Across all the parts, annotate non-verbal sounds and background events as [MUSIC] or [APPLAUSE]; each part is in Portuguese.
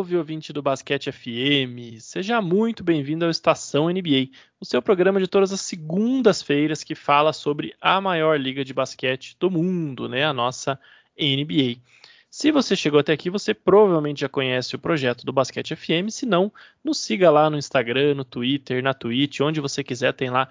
Salve, ouvinte do Basquete FM! Seja muito bem-vindo ao Estação NBA, o seu programa de todas as segundas-feiras que fala sobre a maior liga de basquete do mundo, né? A nossa NBA. Se você chegou até aqui, você provavelmente já conhece o projeto do Basquete FM. Se não, nos siga lá no Instagram, no Twitter, na Twitch, onde você quiser, tem lá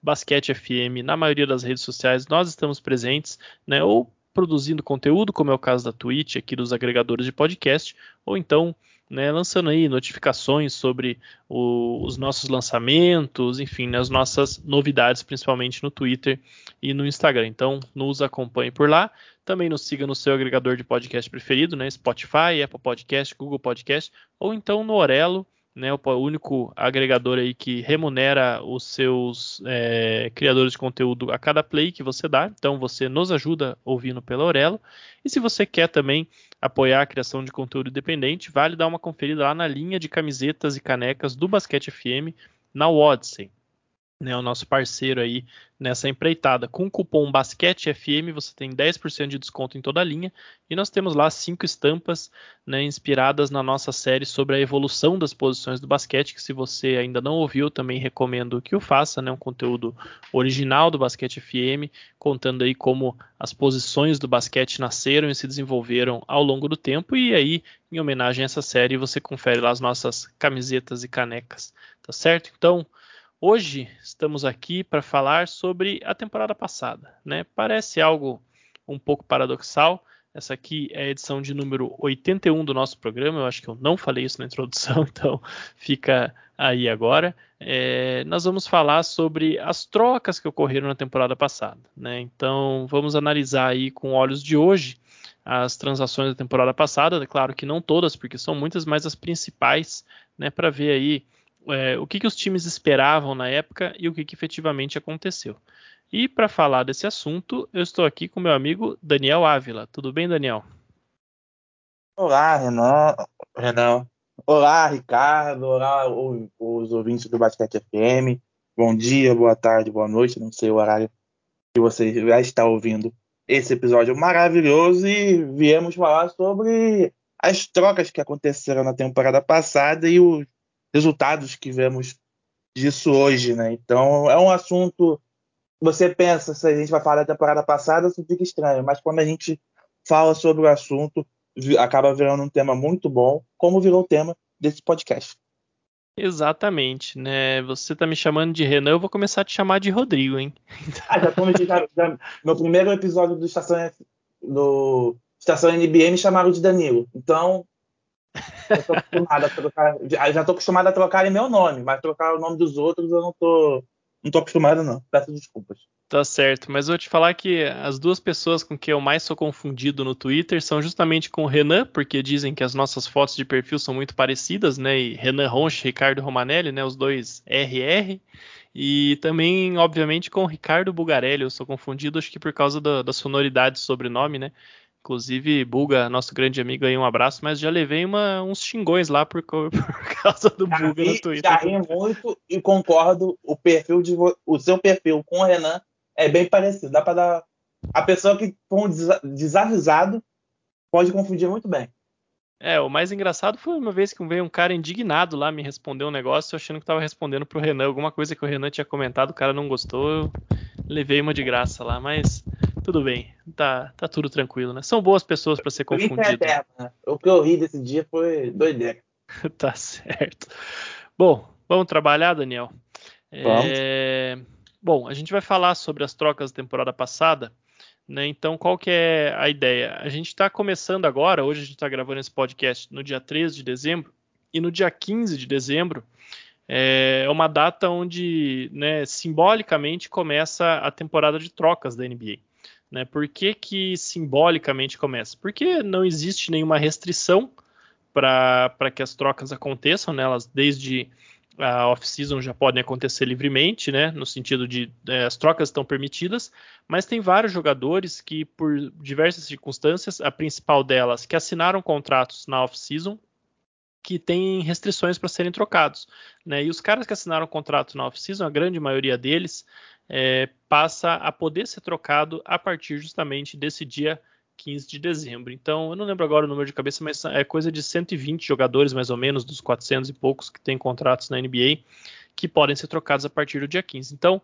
@basquetefm. Na maioria das redes sociais nós estamos presentes, né? Ou produzindo conteúdo, como é o caso da Twitch, aqui dos agregadores de podcast, ou então né, lançando aí notificações sobre o, os nossos lançamentos, enfim, né, as nossas novidades, principalmente no Twitter e no Instagram. Então, nos acompanhe por lá. Também nos siga no seu agregador de podcast preferido, né, Spotify, Apple Podcast, Google Podcast, ou então no Orelo né, o único agregador aí que remunera os seus é, criadores de conteúdo a cada play que você dá. Então você nos ajuda ouvindo pela Aurelo. E se você quer também apoiar a criação de conteúdo independente, vale dar uma conferida lá na linha de camisetas e canecas do Basquete FM na Odyssey né, o nosso parceiro aí nessa empreitada. Com o cupom BasqueteFM você tem 10% de desconto em toda a linha e nós temos lá cinco estampas né, inspiradas na nossa série sobre a evolução das posições do basquete, que se você ainda não ouviu, também recomendo que o faça, né, um conteúdo original do Basquete FM, contando aí como as posições do basquete nasceram e se desenvolveram ao longo do tempo e aí, em homenagem a essa série, você confere lá as nossas camisetas e canecas, tá certo? Então, Hoje estamos aqui para falar sobre a temporada passada, né? Parece algo um pouco paradoxal. Essa aqui é a edição de número 81 do nosso programa. Eu acho que eu não falei isso na [LAUGHS] introdução, então fica aí agora. É, nós vamos falar sobre as trocas que ocorreram na temporada passada, né? Então vamos analisar aí com olhos de hoje as transações da temporada passada. É claro que não todas, porque são muitas, mas as principais, né? Para ver aí é, o que, que os times esperavam na época e o que, que efetivamente aconteceu. E para falar desse assunto, eu estou aqui com meu amigo Daniel Ávila. Tudo bem, Daniel? Olá, Renan. Renan. Olá, Ricardo. Olá, os ouvintes do Basquete FM. Bom dia, boa tarde, boa noite. Não sei o horário que você já está ouvindo esse episódio maravilhoso e viemos falar sobre as trocas que aconteceram na temporada passada e os resultados que vemos disso hoje, né? Então é um assunto. Você pensa, se a gente vai falar da temporada passada, isso fica estranho, mas quando a gente fala sobre o assunto, acaba virando um tema muito bom, como virou o tema desse podcast. Exatamente, né? Você tá me chamando de Renan, eu vou começar a te chamar de Rodrigo, hein? [LAUGHS] Ah, já comecei, já, já, meu primeiro episódio do Estação, do Estação NBA me chamaram de Danilo. Então, acostumado a trocar, já tô acostumado a trocar meu nome, mas trocar o nome dos outros eu não tô, não tô acostumado não. Peço desculpas. Tá certo, mas vou te falar que as duas pessoas com que eu mais sou confundido no Twitter são justamente com o Renan, porque dizem que as nossas fotos de perfil são muito parecidas, né? E Renan Ronche e Ricardo Romanelli, né? Os dois RR. E também, obviamente, com o Ricardo Bugarelli. Eu sou confundido, acho que por causa da, da sonoridade do sobrenome, né? Inclusive, Buga, nosso grande amigo aí, um abraço, mas já levei uma, uns xingões lá por, [LAUGHS] por causa do já Buga no Twitter. Já ri muito e concordo, o perfil de o seu perfil com o Renan é bem parecido. Dá para dar. A pessoa que for um desavisado pode confundir muito bem. É, o mais engraçado foi uma vez que veio um cara indignado lá me responder um negócio, achando que tava respondendo pro Renan, alguma coisa que o Renan tinha comentado, o cara não gostou, eu levei uma de graça lá, mas tudo bem, tá, tá tudo tranquilo, né? São boas pessoas para ser confundido. É né? O que eu ri desse dia foi doideira. [LAUGHS] tá certo. Bom, vamos trabalhar, Daniel? Vamos. É... Bom, a gente vai falar sobre as trocas da temporada passada. Né? Então, qual que é a ideia? A gente está começando agora, hoje a gente está gravando esse podcast no dia 13 de dezembro, e no dia 15 de dezembro é uma data onde, né, simbolicamente, começa a temporada de trocas da NBA. Né? Por que, que simbolicamente começa? Porque não existe nenhuma restrição para que as trocas aconteçam, né? elas desde a off-season já podem acontecer livremente, né? No sentido de é, as trocas estão permitidas, mas tem vários jogadores que, por diversas circunstâncias, a principal delas, que assinaram contratos na off-season, que tem restrições para serem trocados, né? E os caras que assinaram contrato na off-season, a grande maioria deles, é, passa a poder ser trocado a partir justamente desse dia 15 de dezembro. Então, eu não lembro agora o número de cabeça, mas é coisa de 120 jogadores, mais ou menos, dos 400 e poucos que têm contratos na NBA, que podem ser trocados a partir do dia 15. Então,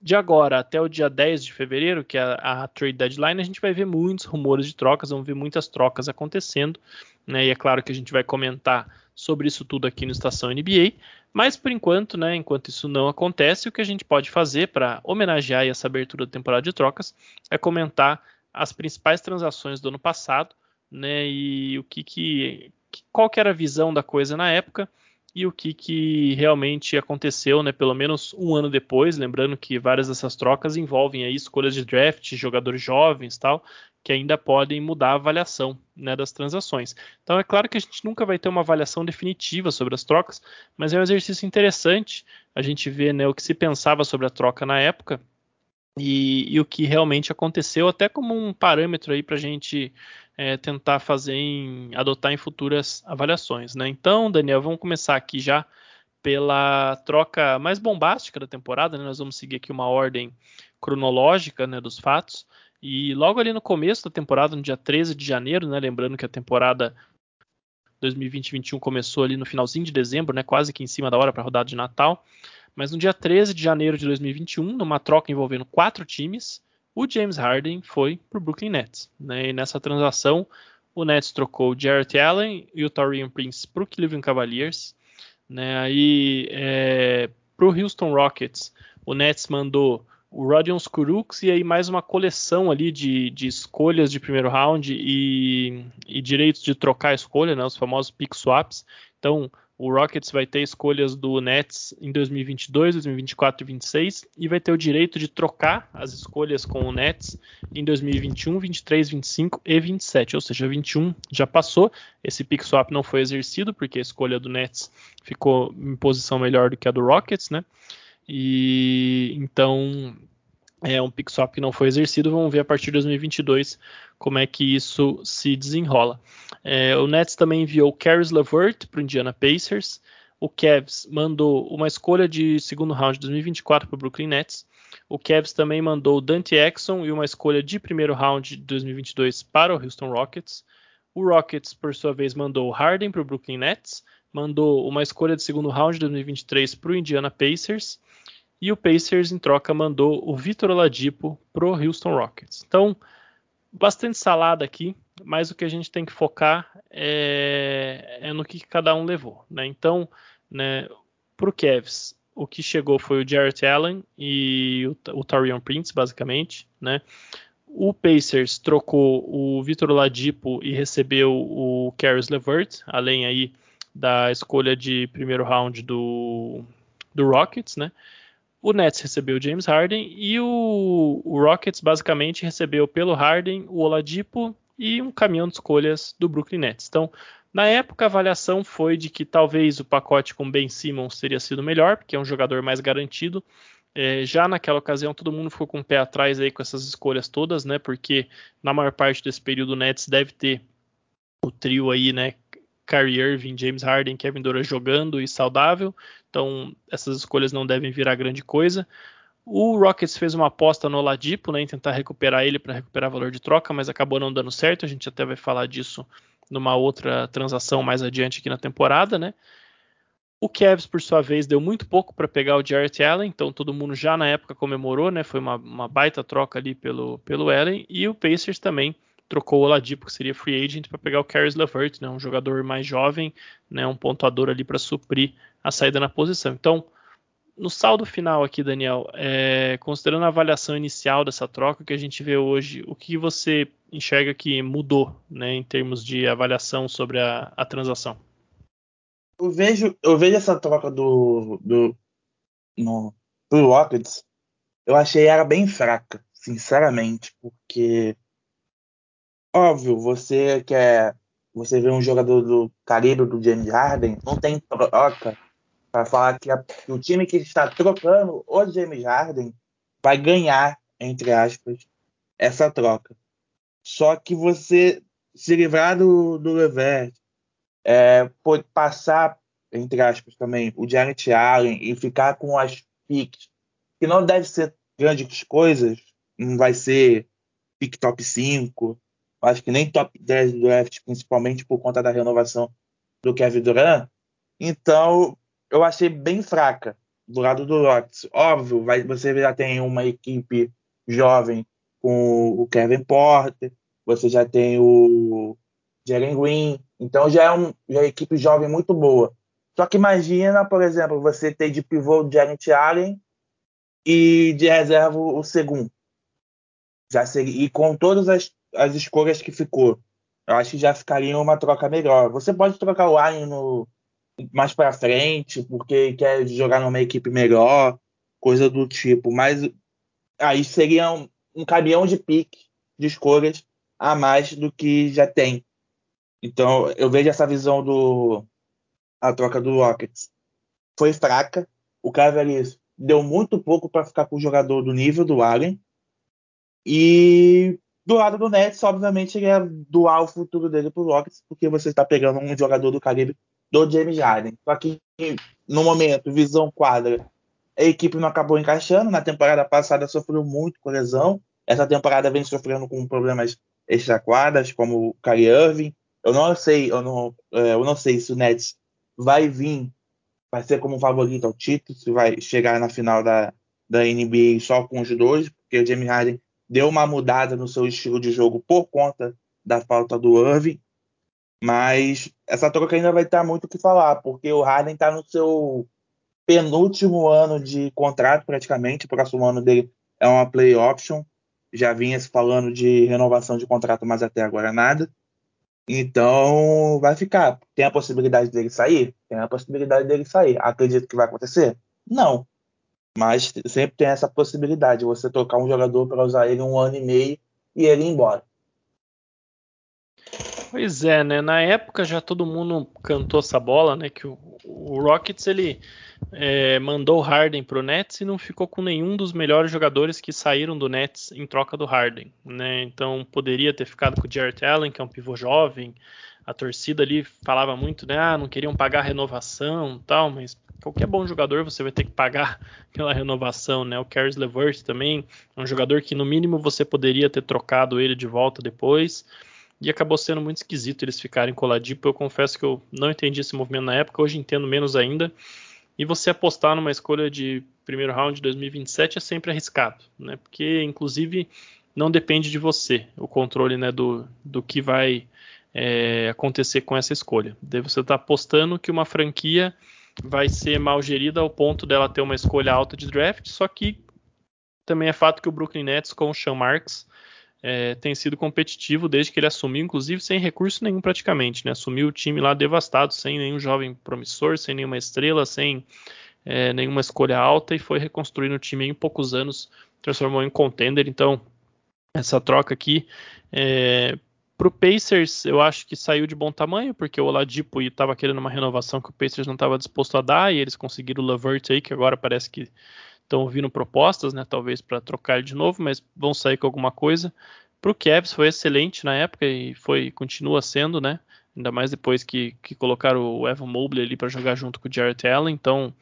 de agora até o dia 10 de fevereiro, que é a, trade deadline, a gente vai ver muitos rumores de trocas, vamos ver muitas trocas acontecendo, né? E é claro que a gente vai comentar sobre isso tudo aqui no Estação NBA, mas por enquanto, né, enquanto isso não acontece, o que a gente pode fazer para homenagear essa abertura da temporada de trocas é comentar as principais transações do ano passado, né, e o que, que qual que era a visão da coisa na época e o que, que realmente aconteceu, né, pelo menos um ano depois, lembrando que várias dessas trocas envolvem aí escolhas de draft, jogadores jovens tal, que ainda podem mudar a avaliação né, das transações. Então é claro que a gente nunca vai ter uma avaliação definitiva sobre as trocas, mas é um exercício interessante a gente ver né, o que se pensava sobre a troca na época e, e, o que realmente aconteceu, até como um parâmetro aí para a gente é, tentar fazer em adotar em futuras avaliações. Né? Então, Daniel, vamos começar aqui já pela troca mais bombástica da temporada. Né? Nós vamos seguir aqui uma ordem cronológica né, dos fatos. E logo ali no começo da temporada, no dia 13 de janeiro, né, lembrando que a temporada 2020-21 começou ali no finalzinho de dezembro, né, quase que em cima da hora para a rodada de Natal. Mas no dia 13 de janeiro de 2021, numa troca envolvendo quatro times, o James Harden foi para o Brooklyn Nets. Né? E nessa transação, o Nets trocou o Jarrett Allen e o Torian Prince para o Cleveland Cavaliers. Né? Aí, é, para o Houston Rockets, o Nets mandou o Rodion Kuruks e aí mais uma coleção ali de, de escolhas de primeiro round e, e direitos de trocar escolha, né? os famosos pick swaps. Então, o Rockets vai ter escolhas do Nets em 2022, 2024 e 2026 e vai ter o direito de trocar as escolhas com o Nets em 2021, 23, 25 e 27. Ou seja, 21 já passou. Esse pick swap não foi exercido porque a escolha do Nets ficou em posição melhor do que a do Rockets, né? E então é um pick swap que não foi exercido. Vamos ver a partir de 2022 como é que isso se desenrola. É, o Nets também enviou Caris LeVert para o Indiana Pacers. O Cavs mandou uma escolha de segundo round de 2024 para o Brooklyn Nets. O Cavs também mandou Dante Exxon e uma escolha de primeiro round de 2022 para o Houston Rockets. O Rockets, por sua vez, mandou Harden para o Brooklyn Nets, mandou uma escolha de segundo round de 2023 para o Indiana Pacers e o Pacers, em troca, mandou o Vitor Oladipo pro Houston Rockets. Então, bastante salada aqui, mas o que a gente tem que focar é, é no que cada um levou. Né? Então, né, pro Cavs, o que chegou foi o Jarrett Allen e o, o Tarion Prince, basicamente. Né? O Pacers trocou o Vitor Oladipo e recebeu o Caris LeVert, além aí da escolha de primeiro round do, do Rockets, né? O Nets recebeu o James Harden e o, o, Rockets basicamente recebeu pelo Harden o Oladipo e um caminhão de escolhas do Brooklyn Nets. Então, na época, a avaliação foi de que talvez o pacote com Ben Simmons teria sido melhor, porque é um jogador mais garantido. É, já naquela ocasião, todo mundo ficou com o pé atrás aí com essas escolhas todas, né? Porque na maior parte desse período o Nets deve ter o trio aí, né? Kyrie Irving, James Harden, Kevin Durant jogando e saudável. Então essas escolhas não devem virar grande coisa. O Rockets fez uma aposta no Oladipo, né, em tentar recuperar ele para recuperar valor de troca, mas acabou não dando certo. A gente até vai falar disso numa outra transação mais adiante aqui na temporada, né? O Cavs, por sua vez, deu muito pouco para pegar o Jarrett Allen, então todo mundo já na época comemorou, né? Foi uma, uma baita troca ali pelo, pelo Allen. E o Pacers também trocou o Oladipo, que seria free agent, para pegar o Caris LeVert, né, um jogador mais jovem, né, um pontuador ali para suprir a saída na posição. Então, no saldo final aqui, Daniel, é, considerando a avaliação inicial dessa troca que a gente vê hoje, o que você enxerga que mudou né, em termos de avaliação sobre a, a transação? Eu vejo, eu vejo essa troca do, do no, do Rockets, eu achei ela bem fraca, sinceramente, porque Óbvio, você quer. Você vê um jogador do calibre do James Harden, não tem troca para falar que, a, que, o time que está trocando o James Harden vai ganhar, entre aspas, essa troca. Só que você se livrar do, do Levert, é, pode passar, entre aspas, também o Janet Allen e ficar com as picks, que não deve ser grandes coisas, não vai ser pick top 5, acho que nem top 10 do draft, principalmente por conta da renovação do Kevin Durant. Então, eu achei bem fraca do lado do Rockets. Óbvio, vai, você já tem uma equipe jovem com o Kevin Porter, você já tem o Jalen Green, então já é, um, já é uma equipe jovem muito boa. Só que imagina, por exemplo, você ter de pivô o Janet Allen e de reserva o segundo. Já seria, e com todas as, as escolhas que ficou, eu acho que já ficaria uma troca melhor. Você pode trocar o Allen no, mais para frente, porque quer jogar numa equipe melhor, coisa do tipo. Mas aí seria um, um caminhão de pique de escolhas a mais do que já tem. Então eu vejo essa visão do a troca do Rockets foi fraca. O Cavaliers deu muito pouco para ficar com o jogador do nível do Allen. E do lado do Nets, obviamente, ele é doar o futuro dele pro Rockets, porque você está pegando um jogador do calibre do James Harden. Só que no momento, visão quadra, a equipe não acabou encaixando. Na temporada passada sofreu muito com lesão. Essa temporada vem sofrendo com problemas extra-quadras, como o Kyrie Irving. Eu não sei, eu não, é, eu não sei se o Nets vai vir, vai ser como favorito ao título, se vai chegar na final da, da NBA só com os dois, porque o James Harden deu uma mudada no seu estilo de jogo por conta da falta do Irving. Mas essa troca ainda vai estar muito o que falar, porque o Harden está no seu penúltimo ano de contrato, praticamente. O próximo ano dele é uma play option. Já vinha se falando de renovação de contrato, mas até agora nada. Então vai ficar. Tem a possibilidade dele sair? Tem a possibilidade dele sair. Acredito que vai acontecer? Não. Mas sempre tem essa possibilidade, você trocar um jogador para usar ele um ano e meio e ele ir embora. Pois é, né? Na época já todo mundo cantou essa bola, né? Que o, o Rockets ele é, mandou o Harden pro Nets e não ficou com nenhum dos melhores jogadores que saíram do Nets em troca do Harden, né? Então poderia ter ficado com o Jarrett Allen, que é um pivô jovem. A torcida ali falava muito, né? Ah, não queriam pagar renovação, tal, mas qualquer bom jogador você vai ter que pagar [LAUGHS] pela renovação, né? O Caris LeVert também é um jogador que no mínimo você poderia ter trocado ele de volta depois. E acabou sendo muito esquisito eles ficarem coladinhos. Eu confesso que eu não entendi esse movimento na época, hoje entendo menos ainda. E você apostar numa escolha de primeiro round de 2027 é sempre arriscado, né? Porque inclusive não depende de você o controle né, do, do que vai é, acontecer com essa escolha. Daí você está apostando que uma franquia vai ser mal gerida ao ponto dela ter uma escolha alta de draft, só que também é fato que o Brooklyn Nets com o Sean Marks é, tem sido competitivo desde que ele assumiu, inclusive sem recurso nenhum praticamente, né? Assumiu o time lá devastado, sem nenhum jovem promissor, sem nenhuma estrela, sem é, nenhuma escolha alta e foi reconstruindo o time em poucos anos, transformou em contender. Então, essa troca aqui é, Pro Pacers, eu acho que saiu de bom tamanho, porque o Oladipo estava querendo uma renovação que o Pacers não estava disposto a dar, e eles conseguiram o Levert aí, que agora parece que estão ouvindo propostas, né, talvez para trocar ele de novo, mas vão sair com alguma coisa. Pro Cavs foi excelente na época e foi continua sendo, né? Ainda mais depois que, que colocaram o Evan Mobley ali para jogar junto com o Jarrett Allen, então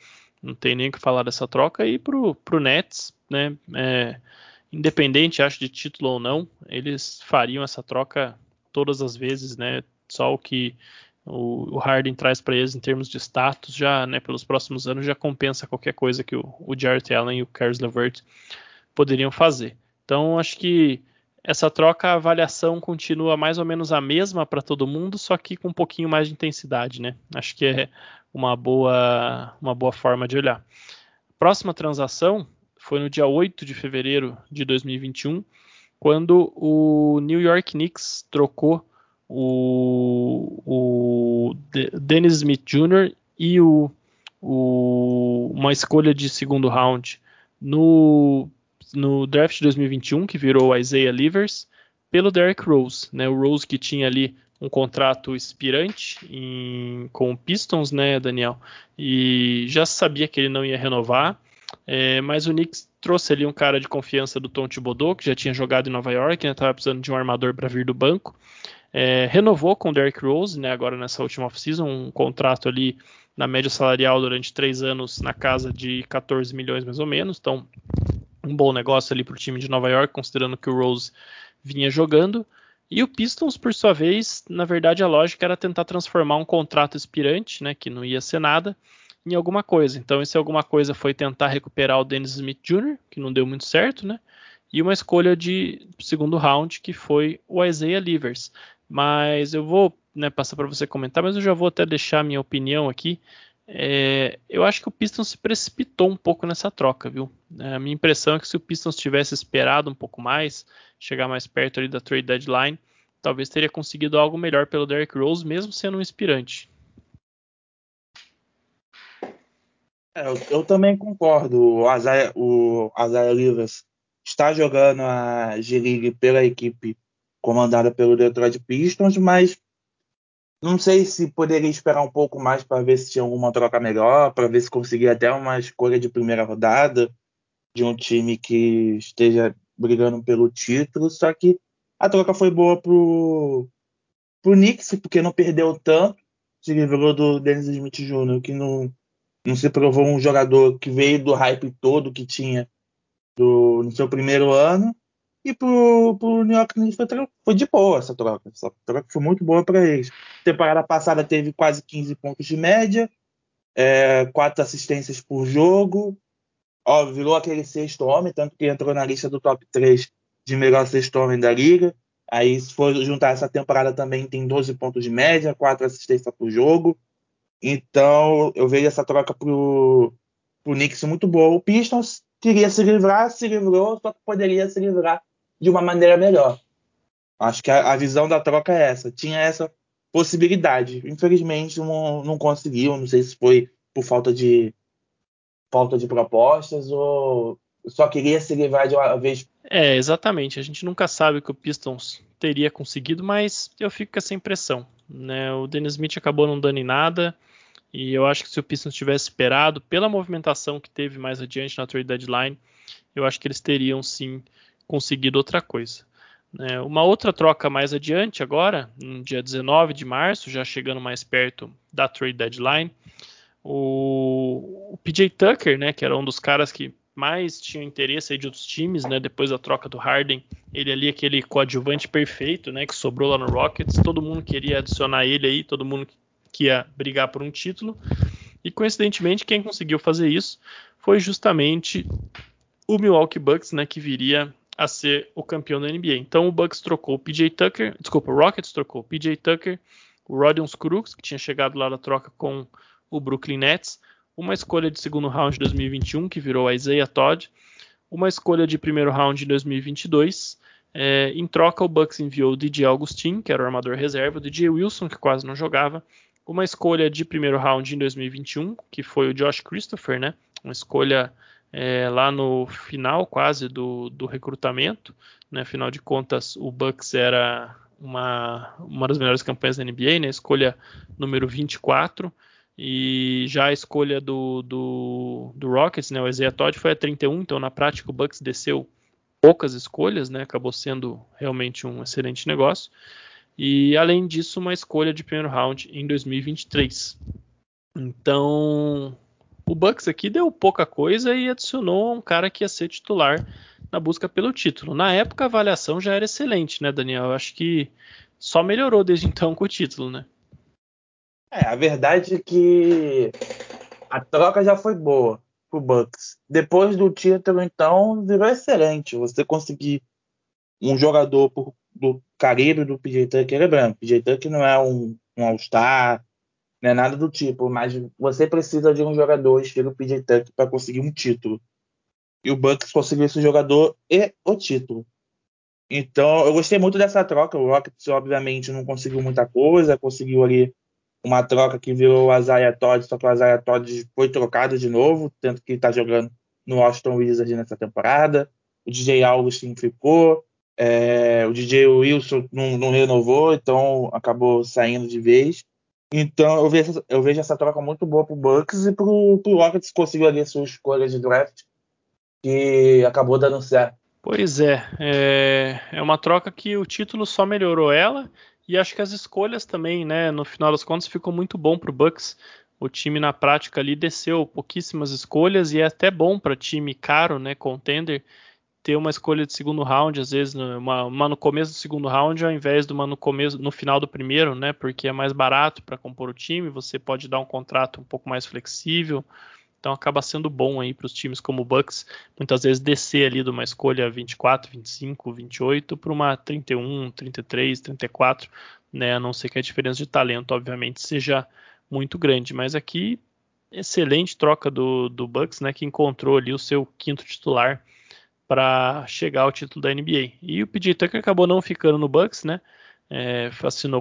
não tem nem o que falar dessa troca. E pro, pro Nets, né? É, independente, acho, de título ou não, eles fariam essa troca todas as vezes, né? Só o que o, Harden traz para eles em termos de status, já, né, pelos próximos anos, já compensa qualquer coisa que o, o Jarrett Allen e o Caris LeVert poderiam fazer. Então, acho que essa troca, a avaliação continua mais ou menos a mesma para todo mundo, só que com um pouquinho mais de intensidade, né? Acho que é uma boa, uma boa forma de olhar. Próxima transação foi no dia 8 de fevereiro de 2021, quando o New York Knicks trocou o, o Dennis Smith Jr. e o, o, uma escolha de segundo round no, no draft de 2021, que virou Isaiah Livers, pelo Derrick Rose. Né? O Rose que tinha ali um contrato expirante em, com o Pistons, né, Daniel? E já sabia que ele não ia renovar. É, mas o Knicks trouxe ali um cara de confiança do Tom Thibodeau, que já tinha jogado em Nova York, né, precisando de um armador para vir do banco. É, renovou com o Derrick Rose, né, agora nessa última off-season, um contrato ali na média salarial durante três anos na casa de 14 milhões mais ou menos. Então, um bom negócio ali para o time de Nova York, considerando que o Rose vinha jogando. E o Pistons, por sua vez, na verdade a lógica era tentar transformar um contrato expirante, né, que não ia ser nada, em alguma coisa. Então, esse alguma coisa foi tentar recuperar o Dennis Smith Jr., que não deu muito certo, né? E uma escolha de segundo round, que foi o Isaiah Livers. Mas eu vou né, passar para você comentar, mas eu já vou até deixar minha opinião aqui. É, eu acho que o Pistons se precipitou um pouco nessa troca, viu? É, a minha impressão é que se o Pistons tivesse esperado um pouco mais, chegar mais perto ali da trade deadline, talvez teria conseguido algo melhor pelo Derrick Rose, mesmo sendo um inspirante. É, eu, eu, também concordo. O Isaiah, o está jogando a G-League pela equipe comandada pelo Detroit Pistons, mas não sei se poderia esperar um pouco mais para ver se tinha alguma troca melhor, para ver se conseguia até uma escolha de primeira rodada de um time que esteja brigando pelo título. Só que a troca foi boa pro, pro Knicks, porque não perdeu tanto. Se livrou do Dennis Smith Jr., que não não se provou um jogador que veio do hype todo que tinha do, no seu primeiro ano. E pro, pro New York Knicks foi, foi de boa essa troca. Essa troca foi muito boa para eles. Temporada passada teve quase 15 pontos de média, é, quatro assistências por jogo. Ó, virou aquele sexto homem, tanto que entrou na lista do top 3 de melhor sexto homem da liga. Aí, se for juntar essa temporada também, tem 12 pontos de média, quatro assistências por jogo. Então, eu vejo essa troca pro, pro Knicks muito boa. O Pistons queria se livrar, se livrou, só que poderia se livrar de uma maneira melhor. Acho que a, a visão da troca é essa. Tinha essa possibilidade. Infelizmente, não, não conseguiu. Não sei se foi por falta de falta de propostas ou só queria se livrar de uma vez. É, exatamente. A gente nunca sabe o que o Pistons teria conseguido, mas eu fico com essa impressão. Né? O Dennis Smith acabou não dando em nada. E eu acho que se o Pistons tivesse esperado, pela movimentação que teve mais adiante na trade deadline, eu acho que eles teriam sim conseguido outra coisa. É, uma outra troca mais adiante, agora, no dia 19 de março, já chegando mais perto da trade deadline, o, o PJ Tucker, né, que era um dos caras que mais tinha interesse de outros times, né, depois da troca do Harden, ele ali aquele coadjuvante perfeito, né, que sobrou lá no Rockets, todo mundo queria adicionar ele aí, todo mundo que ia brigar por um título. E coincidentemente, quem conseguiu fazer isso foi justamente o Milwaukee Bucks, né, que viria a ser o campeão da NBA. Então o Bucks trocou o PJ Tucker, desculpa, o Rockets trocou o PJ Tucker, o Rodion Scruggs, que tinha chegado lá da troca com o Brooklyn Nets, uma escolha de segundo round de 2021, que virou a Isaiah Todd, uma escolha de primeiro round de 2022. É, em troca, o Bucks enviou o DJ Augustin, que era o armador reserva, o DJ Wilson, que quase não jogava, uma escolha de primeiro round em 2021, que foi o Josh Christopher, né? Uma escolha é, lá no final quase do, do recrutamento, né? Afinal de contas, o Bucks era uma, uma das melhores campanhas da NBA, né? Escolha número 24. E já a escolha do, do, do Rockets, né? O Isaiah Todd foi a 31, então na prática o Bucks desceu poucas escolhas, né? Acabou sendo realmente um excelente negócio. E além disso, uma escolha de primeiro round em 2023. Então, o Bucks aqui deu pouca coisa e adicionou um cara que ia ser titular na busca pelo título. Na época a avaliação já era excelente, né, Daniel? Eu acho que só melhorou desde então com o título, né? É, a verdade é que a troca já foi boa pro Bucks. Depois do título, então, virou excelente. Você conseguir um jogador por do calibre do PJ Tucker é branco. PJ Tucker não é um, um All-Star, não é nada do tipo, mas você precisa de um jogador estilo PJ Tucker para conseguir um título. E o Bucks conseguiu esse jogador e o título. Então, eu gostei muito dessa troca. O Rockets, obviamente, não conseguiu muita coisa, conseguiu ali uma troca que virou o Isaiah Todd, só que o Isaiah Todd foi trocado de novo, tanto que está jogando no Washington Wizards nessa temporada. O DJ Augustin ficou. É, o DJ Wilson não, não, renovou, então acabou saindo de vez. Então eu vejo, eu vejo essa troca muito boa pro Bucks e pro, pro Rockets conseguiu ali sua escolha de draft que acabou dando certo. Pois é, é, é uma troca que o título só melhorou ela e acho que as escolhas também, né? No final das contas ficou muito bom pro Bucks. O time na prática ali desceu pouquíssimas escolhas e é até bom para time caro, né? Contender ter uma escolha de segundo round, às vezes uma, uma, no começo do segundo round, ao invés de uma no começo, no final do primeiro, né? Porque é mais barato para compor o time, você pode dar um contrato um pouco mais flexível. Então acaba sendo bom aí para os times como o Bucks, muitas vezes descer ali de uma escolha 24, 25, 28 para uma 31, 33, 34, né? A não ser que a diferença de talento, obviamente, seja muito grande. Mas aqui excelente troca do, do Bucks, né? Que encontrou ali o seu quinto titular para chegar ao título da NBA. E o PJ Tucker acabou não ficando no Bucks, né? É,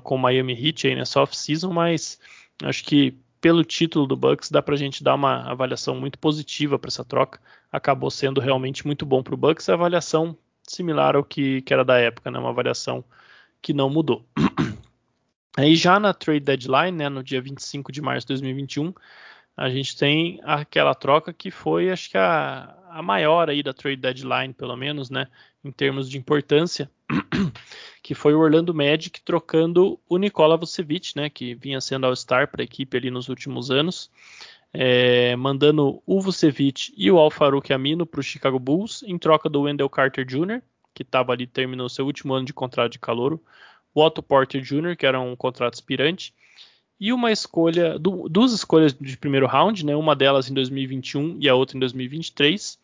com o Miami Heat aí nessa off-season, mas acho que pelo título do Bucks dá para a gente dar uma avaliação muito positiva para essa troca. Acabou sendo realmente muito bom para o Bucks. A avaliação similar ao que, que era da época, né? Uma avaliação que não mudou. [CLEARS THROAT] Aí já na trade deadline, né, no dia 25 de março de 2021, a gente tem aquela troca que foi, acho que a, a maior aí da trade deadline, pelo menos, né, em termos de importância, [CLEARS THROAT] que foi o Orlando Magic trocando o Nikola Vucevic, né, que vinha sendo All-Star para a equipe ali nos últimos anos, é, mandando o Vucevic e o Al-Farouq Amino para o Chicago Bulls em troca do Wendell Carter Jr., que estava ali terminou seu último ano de contrato de calouro, o Otto Porter Jr., que era um contrato aspirante, e uma escolha, duas escolhas de primeiro round, né? Uma delas em 2021 e a outra em 2023.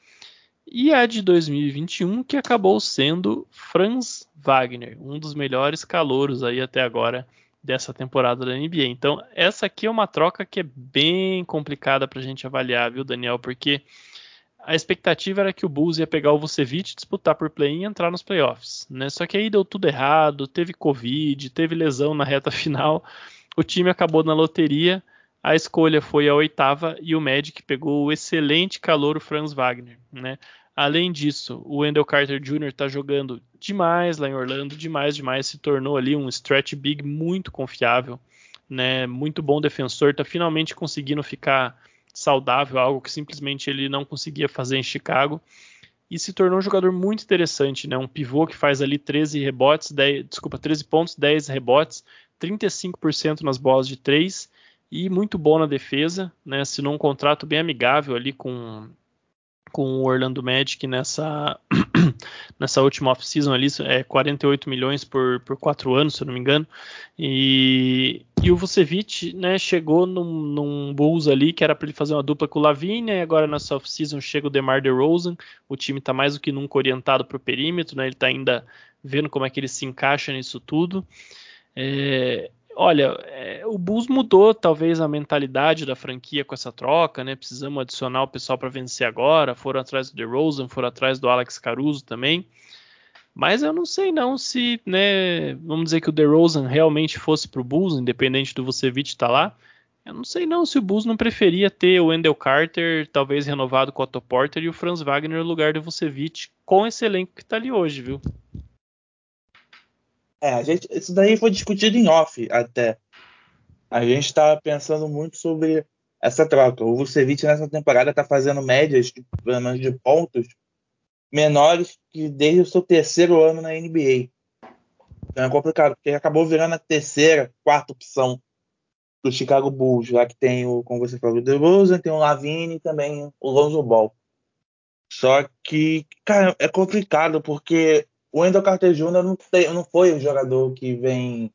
E a de 2021 que acabou sendo Franz Wagner, um dos melhores calouros aí até agora dessa temporada da NBA. Então, essa aqui é uma troca que é bem complicada para a gente avaliar, viu, Daniel? Porque a expectativa era que o Bulls ia pegar o Vucevic, disputar por play e entrar nos playoffs, né? Só que aí deu tudo errado, teve Covid, teve lesão na reta [LAUGHS] final o time acabou na loteria, a escolha foi a oitava e o Magic pegou o excelente calor Franz Wagner, né? Além disso, o Wendell Carter Jr. está jogando demais lá em Orlando, demais, demais, se tornou ali um stretch big muito confiável, né? Muito bom defensor, está finalmente conseguindo ficar saudável, algo que simplesmente ele não conseguia fazer em Chicago. E se tornou um jogador muito interessante, né? Um pivô que faz ali 13 rebotes, 10, desculpa, 13 pontos, 10 rebotes, 35% nas bolas de 3 e muito bom na defesa, né? Assinou um contrato bem amigável ali com, com o Orlando Magic nessa, [COUGHS] nessa última off-season ali, é 48 milhões por, por 4 anos, se eu não me engano. E, e o Vucevic né, chegou num, num Bulls ali que era para ele fazer uma dupla com o Lavigne, e agora nessa off-season chega o DeMar DeRozan, o time está mais do que nunca orientado para o perímetro, né, ele está ainda vendo como é que ele se encaixa nisso tudo. É, olha, é, o Bulls mudou talvez a mentalidade da franquia com essa troca, né? Precisamos adicionar o pessoal para vencer agora. Foram atrás do DeRozan, foram atrás do Alex Caruso também. Mas eu não sei não se, né, vamos dizer que o DeRozan realmente fosse para o Bulls, independente do Vucevic estar tá lá. Eu não sei não se o Bulls não preferia ter o Wendell Carter, talvez renovado com o Otto Porter, e o Franz Wagner no lugar do Vucevic, com esse elenco que está ali hoje, viu? É, a gente, isso daí foi discutido em off até. A gente estava pensando muito sobre essa troca. O Vucevic nessa temporada está fazendo médias, de, pelo menos de pontos, menores que desde o seu terceiro ano na NBA. Então é complicado, porque ele acabou virando a terceira, quarta opção do Chicago Bulls, já que tem o, como você falou, o DeRozan, tem o Lavine e também o Lonzo Ball. Só que, cara, é complicado, porque o Wendell Carter Jr. não, tem, não foi o jogador que vem,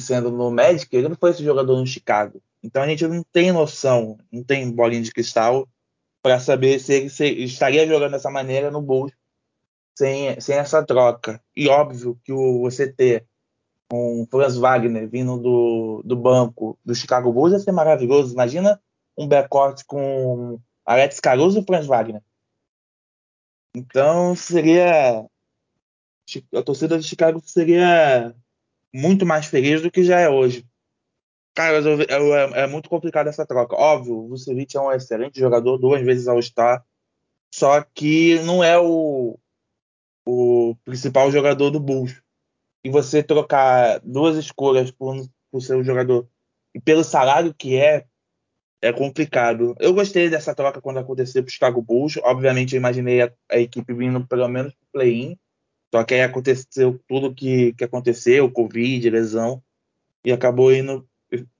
sendo no Magic, ele não foi esse jogador no Chicago. Então a gente não tem noção, não tem bolinha de cristal para saber se ele, se estaria jogando dessa maneira no Bulls sem, sem essa troca. E óbvio que o, você ter um Franz Wagner vindo do, do banco do Chicago Bulls ia ser maravilhoso. Imagina um backcourt com Alex Caruso e Franz Wagner. Então seria a torcida de Chicago seria muito mais feliz do que já é hoje. Cara, é, é muito complicado essa troca. Óbvio, o Vucevic é um excelente jogador, duas vezes ao Star, só que não é o, o principal jogador do Bulls. E você trocar duas escolhas por, por seu jogador e pelo salário que é, é complicado. Eu gostei dessa troca quando aconteceu para o Chicago Bulls. Obviamente, eu imaginei a, a equipe vindo pelo menos para play-in. Só que aí aconteceu tudo que, que aconteceu, Covid, lesão, e acabou indo,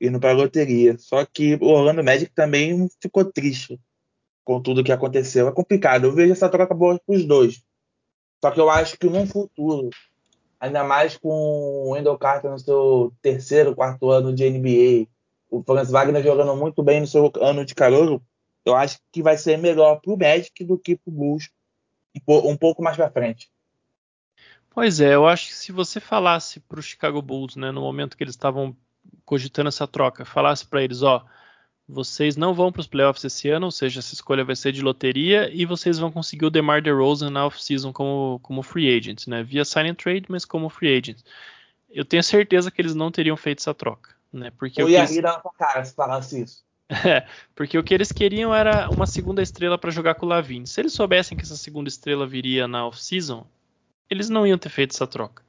indo para a loteria. Só que o Orlando Magic também ficou triste. com tudo que aconteceu. É complicado. Eu vejo essa troca boa para os dois. Só que eu acho que no futuro, ainda mais com o Wendell Carter no seu terceiro, quarto ano de NBA, o Franz Wagner jogando muito bem no seu ano de calor, eu acho que vai ser melhor para o Magic do que para o Bulls um pouco mais para frente. Pois é, eu acho que se você falasse para o Chicago Bulls, né, no momento que eles estavam cogitando essa troca, falasse para eles, ó, vocês não vão para os playoffs esse ano, ou seja, essa escolha vai ser de loteria e vocês vão conseguir o DeMar DeRozan na off-season como, como free agent, né, via sign and trade, mas como free agent. Eu tenho certeza que eles não teriam feito essa troca, né, porque eu ia rir na cara se falasse isso. [LAUGHS] É, porque o que eles queriam era uma segunda estrela para jogar com o Lavine. Se eles soubessem que essa segunda estrela viria na off-season, eles não iam ter feito essa troca.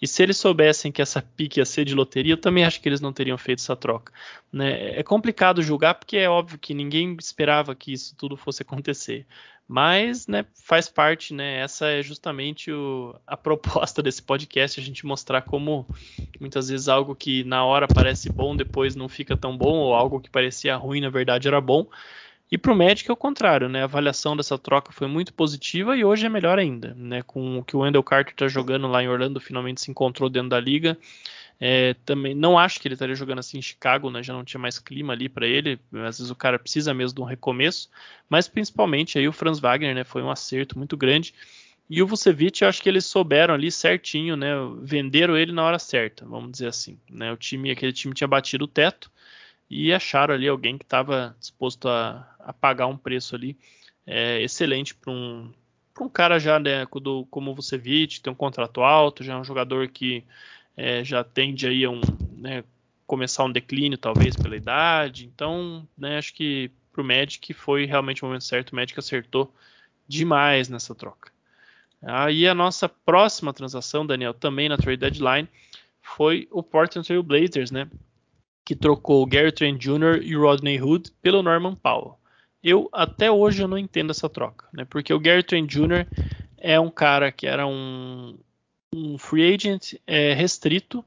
E se eles soubessem que essa pique ia ser de loteria, eu também acho que eles não teriam feito essa troca. Né? É complicado julgar porque é óbvio que ninguém esperava que isso tudo fosse acontecer. Mas né, faz parte, né? Essa é justamente o, a proposta desse podcast, a gente mostrar como muitas vezes algo que na hora parece bom, depois não fica tão bom, ou algo que parecia ruim, na verdade era bom. E para o Magic é o contrário, né? A avaliação dessa troca foi muito positiva e hoje é melhor ainda, né? Com o que o Wendell Carter está jogando lá em Orlando, finalmente se encontrou dentro da liga. É, também não acho que ele estaria jogando assim em Chicago, né? Já não tinha mais clima ali para ele. Às vezes o cara precisa mesmo de um recomeço, mas principalmente aí o Franz Wagner, né? Foi um acerto muito grande. E o Vucevic, eu acho que eles souberam ali certinho, né? Venderam ele na hora certa, vamos dizer assim. Né? O time, aquele time tinha batido o teto e acharam ali alguém que estava disposto a, a, pagar um preço ali é, excelente para um, um cara já né, do, como você Vucevic, tem um contrato alto, já é um jogador que é, já tende aí a um, né, começar um declínio talvez pela idade, então né, acho que para o Magic foi realmente o momento certo, o Magic acertou demais nessa troca. Aí a nossa próxima transação, Daniel, também na trade deadline, foi o Portland Trail Blazers, né? Que trocou Gary Trent Jr. e Rodney Hood pelo Norman Powell. Eu até hoje eu não entendo essa troca, né? Porque o Gary Trent Jr. é um cara que era um, um free agent é, restrito,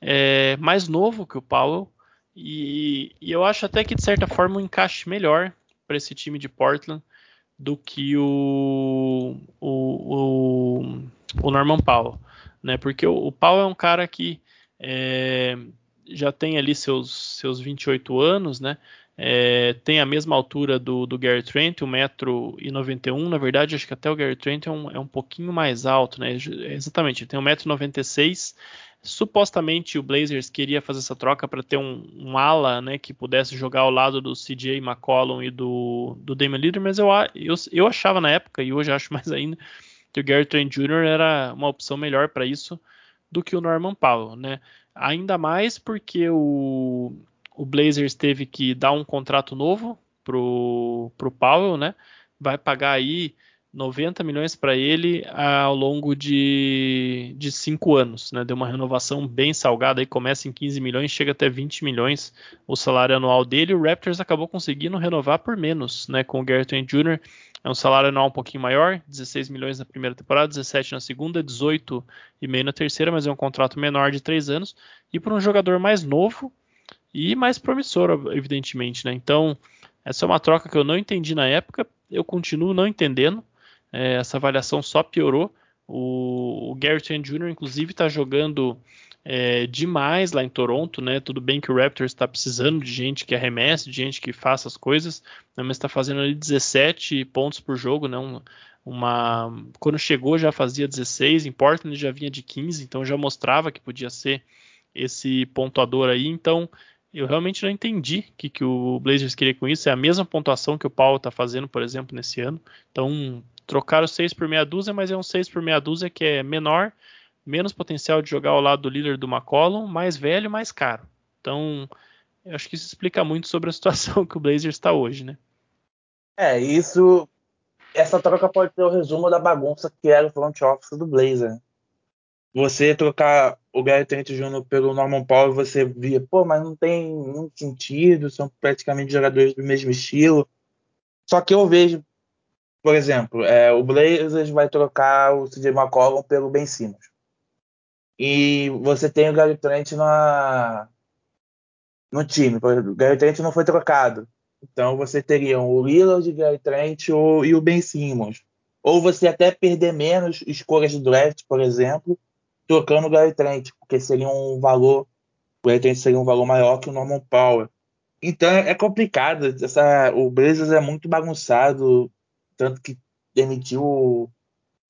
é, mais novo que o Powell, e, e, eu acho até que de certa forma um encaixe melhor para esse time de Portland do que o, o, o, o Norman Powell, né? Porque o, o Powell é um cara que é, já tem ali seus, seus 28 anos, né? É, tem a mesma altura do, do Gary Trent, 1,91m. Na verdade, acho que até o Gary Trent é um, é um pouquinho mais alto, né? Exatamente, ele tem 1,96m. Supostamente o Blazers queria fazer essa troca para ter um, um, ala né, que pudesse jogar ao lado do CJ McCollum e do, do Damian Lillard, mas eu, eu, eu achava na época, e hoje acho [LAUGHS] mais ainda, que o Gary Trent Jr. era uma opção melhor para isso do que o Norman Powell, né? Ainda mais porque o, o Blazers teve que dar um contrato novo pro, pro Powell, né? Vai pagar aí 90 milhões para ele ao longo de, de cinco anos, né? Deu uma renovação bem salgada, aí começa em 15 milhões, chega até 20 milhões o salário anual dele. O Raptors acabou conseguindo renovar por menos, né? Com o Garrett Jr. É um salário anual um pouquinho maior, 16 milhões na primeira temporada, 17 na segunda, 18 e meio na terceira, mas é um contrato menor de três anos e por um jogador mais novo e mais promissor, evidentemente, né? Então essa é uma troca que eu não entendi na época, eu continuo não entendendo. É, essa avaliação só piorou. O, o Trent Jr., inclusive, está jogando é, demais lá em Toronto, né? Tudo bem que o Raptors está precisando de gente que arremesse, de gente que faça as coisas, né? mas está fazendo ali 17 pontos por jogo, né? Um, uma quando chegou já fazia 16, em Portland já vinha de 15, então já mostrava que podia ser esse pontuador aí. Então eu realmente não entendi o que, que o Blazers queria com isso. É a mesma pontuação que o Paulo está fazendo, por exemplo, nesse ano. Então trocaram 6 por meia dúzia, mas é um 6 por meia dúzia que é menor menos potencial de jogar ao lado do líder do McCollum, mais velho, mais caro. Então, eu acho que isso explica muito sobre a [LAUGHS] situação que o Blazers está hoje, né? É, isso. Essa troca pode ser o resumo da bagunça que era o front office do Blazer. Você trocar o Gary Trent Jr. pelo Norman Powell, você via, pô, mas não tem nenhum sentido, são praticamente jogadores do mesmo estilo. Só que eu vejo, por exemplo, é, o Blazers vai trocar o CJ McCollum pelo Ben Simmons e você tem o Gary Trent na, no time. O Gary Trent não foi trocado. Então você teria o Lillard, o Gary Trent ou, e o Ben Simmons. Ou você até perder menos escolhas de draft, por exemplo, trocando o Gary Trent, porque seria um valor, o Gary Trent seria um valor maior que o Norman Powell. Então é complicado. Essa, o Blazers é muito bagunçado, tanto que demitiu o,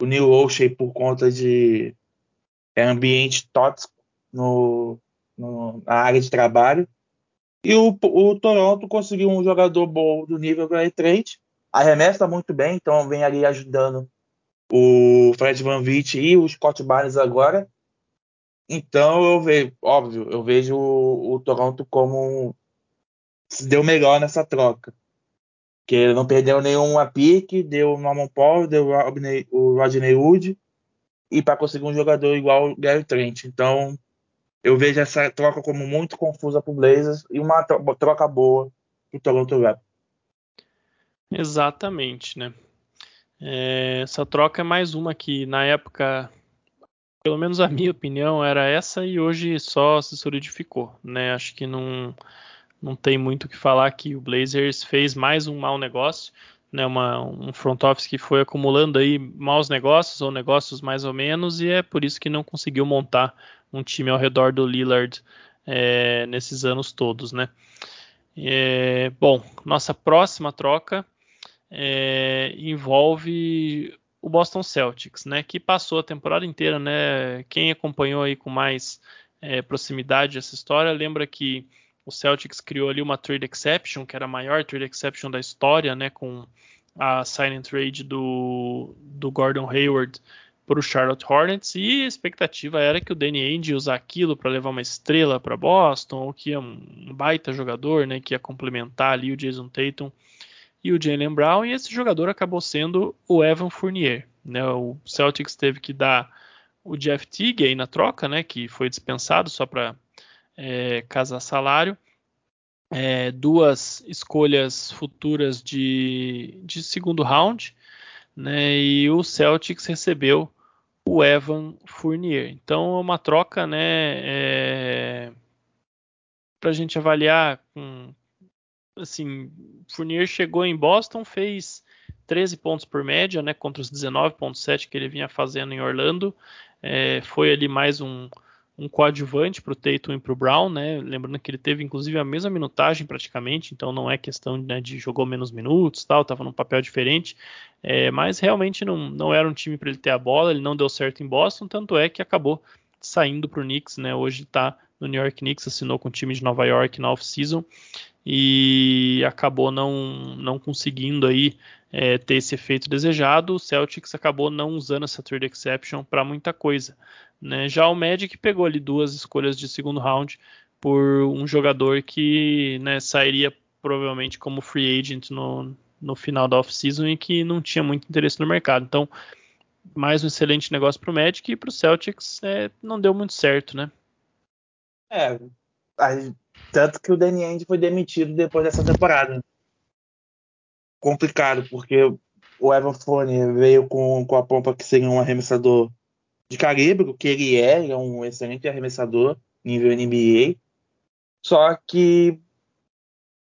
o Neil Olshey por conta de é, ambiente tóxico no, no, na área de trabalho. E o, o Toronto conseguiu um jogador bom do nível Gary Trent, arremessa muito bem, então vem ali ajudando o Fred Van Vliet e o Scott Barnes agora. Então eu vejo, óbvio, eu vejo o, o Toronto como se deu melhor nessa troca. Que não perdeu nenhuma pique, deu o Norman Paul, deu o Rodney Wood e para conseguir um jogador igual o Gary Trent. Então eu vejo essa troca como muito confusa para o Blazers e uma troca boa para o Toronto Raptors. Exatamente, né? É, essa troca é mais uma que na época, pelo menos a minha opinião, era essa e hoje só se solidificou, né? Acho que não, não tem muito o que falar que o Blazers fez mais um mau negócio, né? Uma, um front office que foi acumulando aí maus negócios ou negócios mais ou menos e é por isso que não conseguiu montar um time ao redor do Lillard é, nesses anos todos, né? É, bom, nossa próxima troca é, envolve o Boston Celtics, né, que passou a temporada inteira, né, quem acompanhou aí com mais é, proximidade essa história, lembra que o Celtics criou ali uma trade exception, que era a maior trade exception da história, né, com a and trade do, do Gordon Hayward para o Charlotte Hornets e a expectativa era que o Danny Ainge usar aquilo para levar uma estrela para Boston, ou que ia um baita jogador, né, que ia complementar ali o Jason Tatum e o Jalen Brown, e esse jogador acabou sendo o Evan Fournier. Né? O Celtics teve que dar o Jeff Teague aí na troca, né, que foi dispensado só para é, casar salário. É, duas escolhas futuras de, de segundo round, né, e o Celtics recebeu o Evan Fournier. Então é uma troca, né, é, para a gente avaliar assim, Fournier chegou em Boston, fez 13 pontos por média, né, contra os 19.7 que ele vinha fazendo em Orlando. É, foi ali mais um, um coadjuvante para o Tatum e para o Brown, né? Lembrando que ele teve inclusive a mesma minutagem praticamente, então não é questão né, de jogou menos minutos, tal, estava num papel diferente, é, mas realmente não, não era um time para ele ter a bola, ele não deu certo em Boston, tanto é que acabou saindo para o Knicks, né? Hoje está no New York Knicks, assinou com o time de Nova York na off-season e acabou não, não conseguindo aí é, ter esse efeito desejado. O Celtics acabou não usando essa trade exception para muita coisa. Né? Já o Magic pegou ali duas escolhas de segundo round por um jogador que né, sairia provavelmente como free agent no, no final da off-season e que não tinha muito interesse no mercado. Então, mais um excelente negócio para o Magic e para o Celtics é, não deu muito certo, né? É, tanto que o Danny Ainge foi demitido depois dessa temporada. Complicado, porque o Evan Fournier veio com, com a pompa que seria um arremessador de calibre, o que ele é, ele é um excelente arremessador, nível NBA. Só que,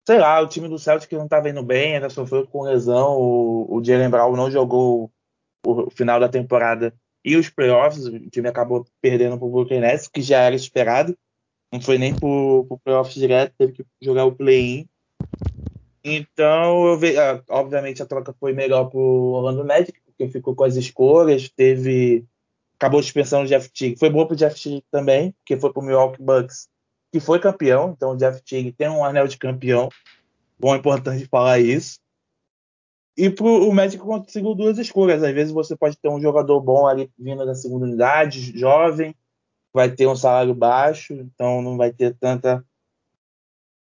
sei lá, o time do Celtic não estava indo bem, ainda sofreu com lesão, o, o Jalen Brown não jogou o final da temporada e os playoffs, o time acabou perdendo para o Brooklyn Nets, que já era esperado. Não foi nem pro, pro playoffs direto, teve que jogar o play-in. Então, eu ve... Ah, obviamente a troca foi melhor pro Orlando Magic, porque ficou com as escolhas, teve acabou dispensando o Jeff Teague. Foi boa pro Jeff Teague também, porque foi pro Milwaukee Bucks, que foi campeão, então o Jeff Teague tem um anel de campeão. Bom, é importante falar isso. E pro, o Magic conseguiu duas escolhas. Às vezes você pode ter um jogador bom ali vindo da segunda unidade, jovem, vai ter um salário baixo, então não vai ter tanta,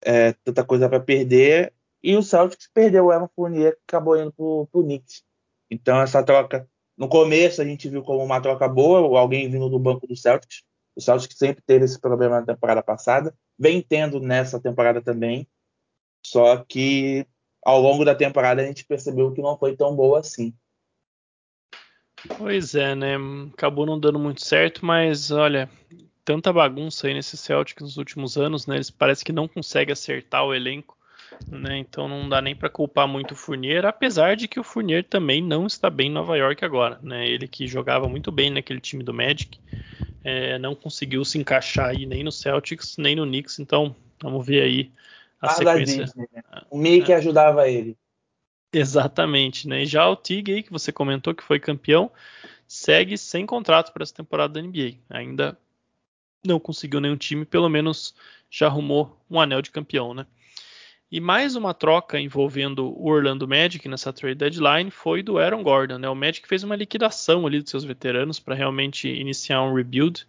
é, tanta coisa para perder. E o Celtics perdeu o Evan Fournier, que acabou indo para o Knicks. Então essa troca, no começo a gente viu como uma troca boa, alguém vindo do banco do Celtics. O Celtics sempre teve esse problema na temporada passada, vem tendo nessa temporada também. Só que ao longo da temporada a gente percebeu que não foi tão boa assim. Pois é, né? Acabou não dando muito certo, mas olha, tanta bagunça aí nesse Celtic nos últimos anos, né? Eles parece que não conseguem acertar o elenco. Né? Então não dá nem para culpar muito o Fournier, apesar de que o Fournier também não está bem em Nova York agora, né? Ele que jogava muito bem naquele time do Magic, é, não conseguiu se encaixar aí nem no Celtics nem no Knicks, então vamos ver aí a ah, sequência. Disney, né? O Mickey é. ajudava ele. Exatamente, né? E já o Tig aí que você comentou que foi campeão, segue sem contrato para essa temporada da NBA. Ainda não conseguiu nenhum time, pelo menos já arrumou um anel de campeão, né? E mais uma troca envolvendo o Orlando Magic nessa trade deadline foi do Aaron Gordon. Né? O Magic fez uma liquidação ali dos seus veteranos para realmente iniciar um rebuild.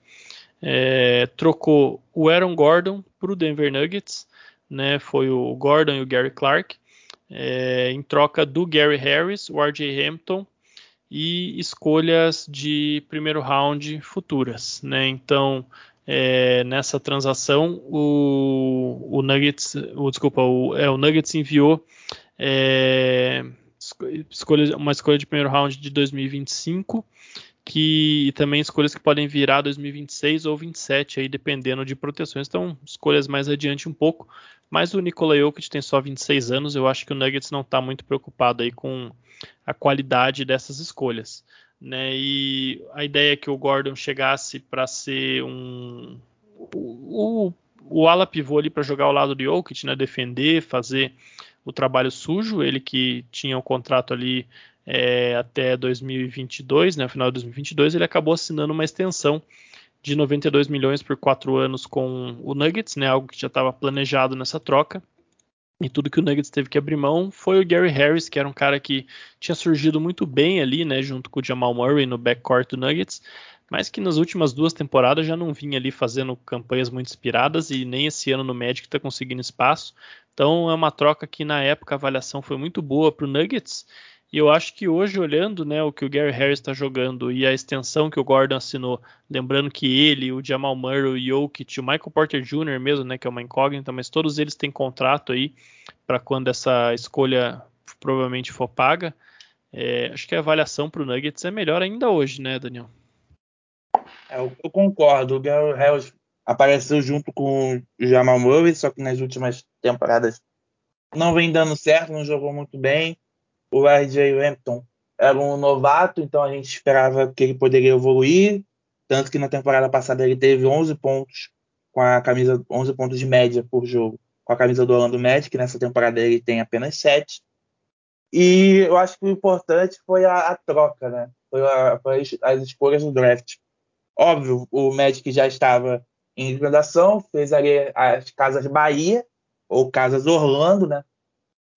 É, trocou o Aaron Gordon para o Denver Nuggets. Né? Foi o Gordon e o Gary Clark. É, em troca do Gary Harris, o RJ Hampton e escolhas de primeiro round futuras. Né? Então é, nessa transação, o, o Nuggets, o, desculpa, o, é, o Nuggets enviou é, escolha, uma escolha de primeiro round de 2025 que e também escolhas que podem virar 2026 ou 27 aí dependendo de proteções. Então, escolhas mais adiante um pouco. Mas o Nikola Jokic tem só 26 anos, eu acho que o Nuggets não está muito preocupado aí com a qualidade dessas escolhas. Né? E a ideia é que o Gordon chegasse para ser um o, o, o ala pivô ali para jogar ao lado do Jokic, né? defender, fazer o trabalho sujo, ele que tinha um contrato ali é, até 2022, né, final de 2022, ele acabou assinando uma extensão de 92 milhões por quatro anos com o Nuggets, né, algo que já estava planejado nessa troca. E tudo que o Nuggets teve que abrir mão foi o Gary Harris, que era um cara que tinha surgido muito bem ali, né, junto com o Jamal Murray no backcourt do Nuggets, mas que nas últimas duas temporadas já não vinha ali fazendo campanhas muito inspiradas e nem esse ano no Magic está conseguindo espaço. Então é uma troca que na época a avaliação foi muito boa para o Nuggets. E eu acho que hoje, olhando né, o que o Gary Harris está jogando e a extensão que o Gordon assinou, lembrando que ele, o Jamal Murray, o Jokic, o Michael Porter Jr. mesmo, né, que é uma incógnita, mas todos eles têm contrato aí para quando essa escolha provavelmente for paga. É, acho que a avaliação para o Nuggets é melhor ainda hoje, né, Daniel? É, eu, eu, concordo. O Gary Harris apareceu junto com o Jamal Murray, só que nas últimas temporadas não vem dando certo, não jogou muito bem. O RJ Hampton era um novato, então a gente esperava que ele poderia evoluir, tanto que na temporada passada ele teve 11 pontos com a camisa 11 pontos de média por jogo com a camisa do Orlando Magic, nessa temporada ele tem apenas 7. E eu acho que o importante foi a, a troca, né? Foi, a, foi as, as escolhas do draft. Óbvio, o Magic já estava em liquidação, fez ali as Casas Bahia, ou Casas Orlando, né?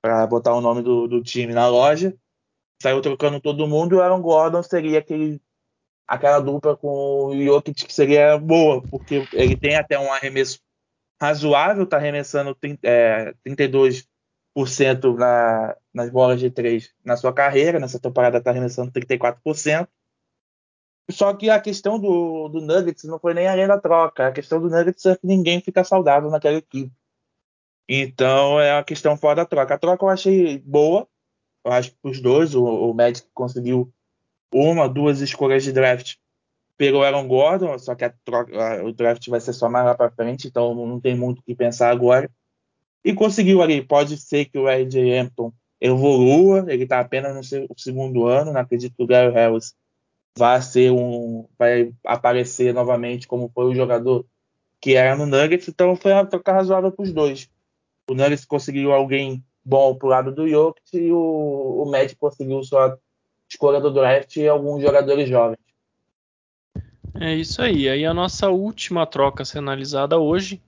Para botar o nome do, do, time na loja. Saiu trocando todo mundo e o Aaron Gordon seria aquele, aquela dupla com o Jokic que seria boa, porque ele tem até um arremesso razoável, está arremessando é, 32% na, nas bolas de três na sua carreira. Nessa temporada está arremessando 34%. Só que a questão do, do Nuggets não foi nem além da troca. A questão do Nuggets é que ninguém fica saudável naquela equipe. Então é uma questão fora da troca. A troca eu achei boa. Eu acho que os dois, o, o Magic conseguiu uma, duas escolhas de draft pelo Aaron Gordon, só que troca, o draft vai ser só mais lá para frente, então não tem muito o que pensar agora. E conseguiu ali. Pode ser que o RJ Hampton evolua, ele está apenas no seu segundo ano, não acredito que o Gary Harris vai ser um vai aparecer novamente como foi o jogador que era no Nuggets, então foi uma troca razoável para os dois. O Nuggets conseguiu alguém bom pro lado do Jokic e o, o Magic conseguiu sua escolha do draft e alguns jogadores jovens. É isso aí. Aí a nossa última troca a ser analisada hoje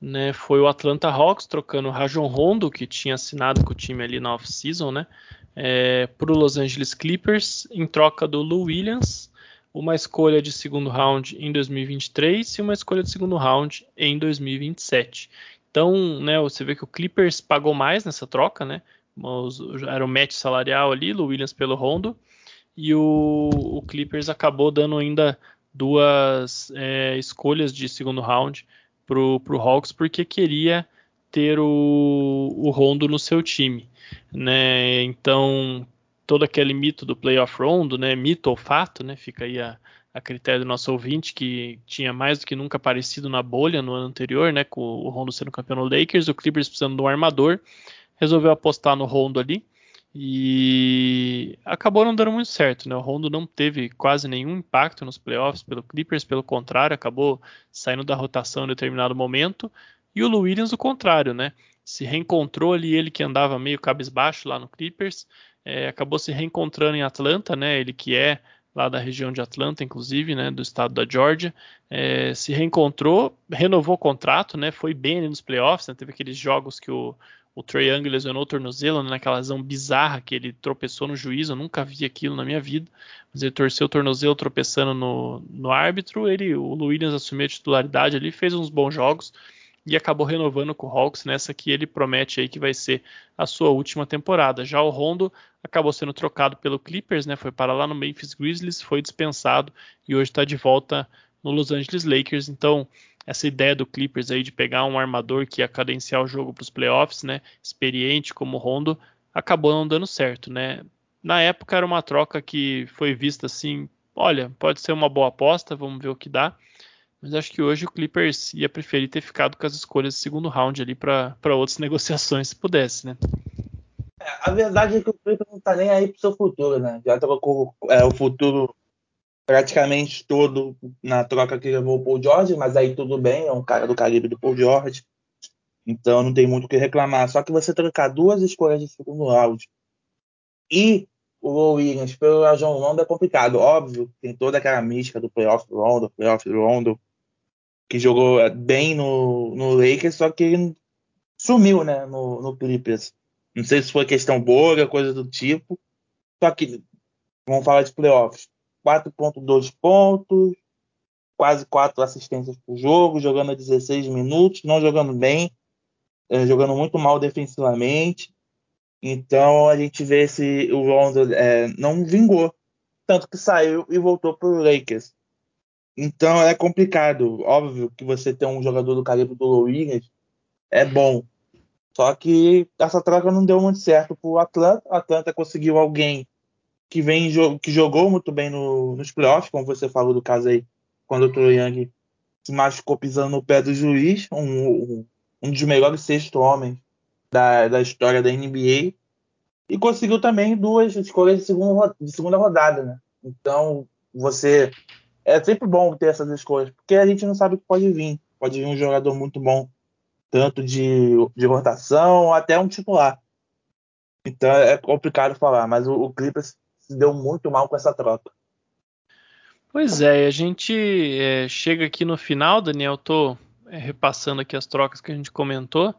né, foi o Atlanta Hawks trocando o Rajon Rondo, que tinha assinado com o time ali na off-season, né, é, para o Los Angeles Clippers, em troca do Lou Williams, uma escolha de segundo round em 2023 e uma escolha de segundo round em 2027. Então, né, você vê que o Clippers pagou mais nessa troca, né? Era o match salarial ali, Lou Williams pelo Rondo, e o, o Clippers acabou dando ainda duas é, escolhas de segundo round pro, pro Hawks porque queria ter o, o Rondo no seu time, né? Então todo aquele mito do playoff Rondo, né? Mito ou fato, né? Fica aí a, a critério do nosso ouvinte que tinha mais do que nunca aparecido na bolha no ano anterior, né? Com o Rondo sendo campeão no Lakers, o Clippers precisando de um armador. resolveu apostar no Rondo ali e acabou não dando muito certo, né? O Rondo não teve quase nenhum impacto nos playoffs pelo Clippers, pelo contrário, acabou saindo da rotação em determinado momento. E o Lou Williams o contrário, né? Se reencontrou ali ele que andava meio cabisbaixo lá no Clippers, é, acabou se reencontrando em Atlanta, né? Ele que é lá da região de Atlanta, inclusive, né, do estado da Georgia, é, se reencontrou, renovou o contrato, né, foi bem nos playoffs, né, teve aqueles jogos que o, o Trae Young lesionou o tornozelo né, naquela lesão bizarra que ele tropeçou no juiz, eu nunca vi aquilo na minha vida, mas ele torceu o tornozelo tropeçando no, no árbitro, ele, o Williams assumiu a titularidade ali, fez uns bons jogos e acabou renovando com o Hawks nessa que ele promete aí que vai ser a sua última temporada. Já o Rondo acabou sendo trocado pelo Clippers, né, foi para lá no Memphis Grizzlies, foi dispensado e hoje está de volta no Los Angeles Lakers, então essa ideia do Clippers aí de pegar um armador que ia cadenciar o jogo para os playoffs, né, experiente como o Rondo, acabou não dando certo, né? Na época era uma troca que foi vista assim, olha, pode ser uma boa aposta, vamos ver o que dá. Mas acho que hoje o Clippers ia preferir ter ficado com as escolhas do segundo round ali para outras [LAUGHS] negociações, se pudesse, né? É, a verdade é que o Clippers não tá nem aí pro seu futuro, né? Já trocou é, o futuro praticamente todo na troca que levou o Paul George, mas aí tudo bem, é um cara do calibre do Paul George, então não tem muito o que reclamar. Só que você trocar duas escolhas de segundo round e o Williams pelo Rajon Rondo é complicado. Óbvio, tem toda aquela mística do playoff Rondo, playoff Rondo, que jogou bem no, no Lakers, só que ele sumiu né, no, no Clippers. Não sei se foi questão boa, coisa do tipo. Só que, vamos falar de playoffs 4.2 pontos, quase 4 assistências por jogo, jogando a 16 minutos, não jogando bem, é, jogando muito mal defensivamente. Então a gente vê se o Rondo é, não vingou, tanto que saiu e voltou para o Lakers. Então é complicado. Óbvio que você ter um jogador do calibre do Williams é bom. Só que essa troca não deu muito certo para o Atlanta. O Atlanta conseguiu alguém que vem que jogou muito bem no, nos playoffs, como você falou do caso aí, quando o Troy Young se machucou pisando no pé do juiz, um, um dos melhores sexto homens da, da história da NBA, e conseguiu também duas escolhas de, segundo, de segunda rodada, né? Então, você é sempre bom ter essas escolhas, porque a gente não sabe o que pode vir. Pode vir um jogador muito bom, tanto de, de rotação até um titular. Então é complicado falar, mas o, o Clippers se deu muito mal com essa troca. Pois é, a gente é, chega aqui no final, Daniel, tô é, repassando aqui as trocas que a gente comentou.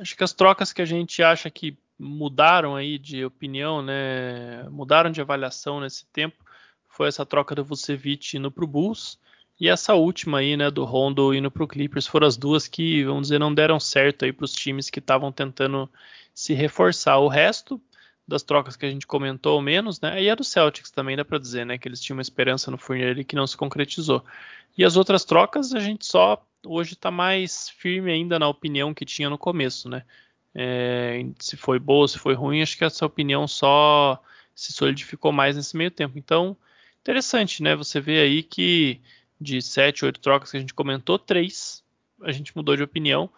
Acho que as trocas que a gente acha que mudaram aí de opinião, né, mudaram de avaliação nesse tempo, foi essa troca do Vucevic indo pro Bulls e essa última aí, né, do Rondo indo pro Clippers, foram as duas que, vamos dizer, não deram certo aí para os times que estavam tentando se reforçar. O resto, das trocas que a gente comentou, menos, né? E a do Celtics também dá para dizer, né? Que eles tinham uma esperança no Fournier ali que não se concretizou. E as outras trocas a gente só hoje está mais firme ainda na opinião que tinha no começo, né? É, se foi boa, se foi ruim, acho que essa opinião só se solidificou mais nesse meio tempo. Então, interessante, né? Você vê aí que de sete, oito trocas que a gente comentou, três a gente mudou de opinião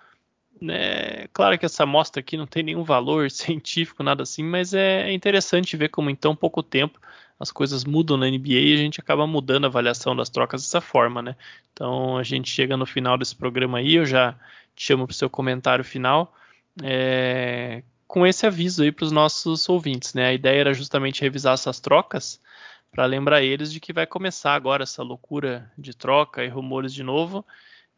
né, claro que essa amostra aqui não tem nenhum valor [LAUGHS] científico, nada assim, mas é, interessante ver como em tão pouco tempo as coisas mudam na NBA e a gente acaba mudando a avaliação das trocas dessa forma, né? Então a gente chega no final desse programa aí, eu já te chamo para o seu comentário final, é, com esse aviso aí para os nossos ouvintes, né? A ideia era justamente revisar essas trocas para lembrar eles de que vai começar agora essa loucura de troca e rumores de novo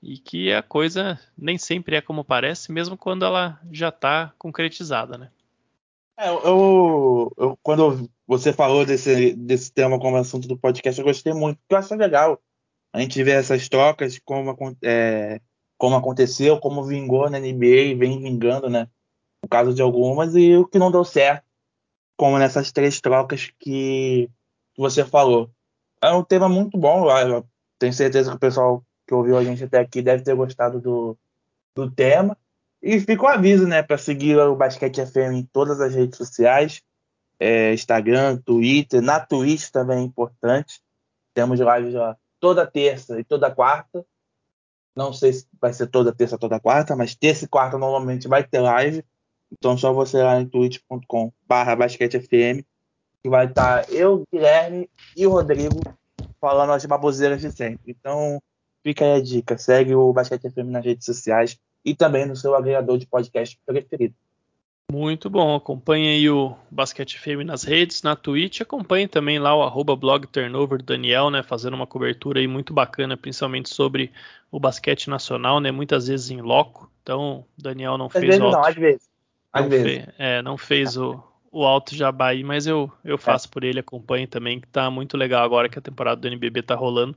e que a coisa nem sempre é como parece, mesmo quando ela já está concretizada, né? É, eu, eu, quando você falou desse, desse tema como assunto do podcast, eu gostei muito, porque eu acho legal a gente ver essas trocas, como, é, como aconteceu, como vingou na NBA, vem vingando, né? No caso de algumas, e o que não deu certo, como nessas três trocas que você falou. É um tema muito bom, eu tenho certeza que o pessoal que ouviu a gente até aqui deve ter gostado do, do tema. E fica o aviso, né, para seguir o Basquete FM em todas as redes sociais, é, Instagram, Twitter, na Twitch também é importante. Temos lives já toda terça e toda quarta. Não sei se vai ser toda terça, toda quarta, mas terça e quarta normalmente vai ter live. Então só você lá em twitch.com barra basquetefm que vai estar eu, Guilherme e o Rodrigo falando as baboseiras de sempre. Então fica aí a dica, segue o Basquete FM nas redes sociais e também no seu agregador de podcast preferido. Muito bom, acompanhe aí o Basquete FM nas redes, na Twitch, acompanhe também lá o arroba blog turnover do Daniel, né, fazendo uma cobertura aí muito bacana, principalmente sobre o basquete nacional, né, muitas vezes em loco, então Daniel não às fez vezes não, às vezes. Às não, vezes. Fe, é, não fez o, o alto jabá aí, mas eu, eu faço é. por ele, acompanhe também, que tá muito legal agora que a temporada do NBB tá rolando,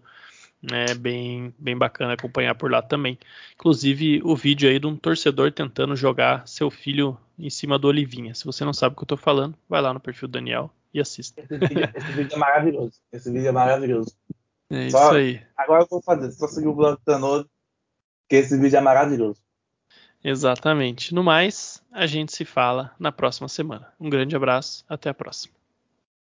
é bem, bem bacana acompanhar por lá também. Inclusive o vídeo aí de um torcedor tentando jogar seu filho em cima do Olivinha. Se você não sabe o que eu tô falando, vai lá no perfil do Daniel e assista. Esse vídeo, esse vídeo é maravilhoso. Esse vídeo é maravilhoso. É só, isso aí. Agora eu vou fazer, só seguir o blog Tanoso, que esse vídeo é maravilhoso. Exatamente. No mais, a gente se fala na próxima semana. Um grande abraço, até a próxima.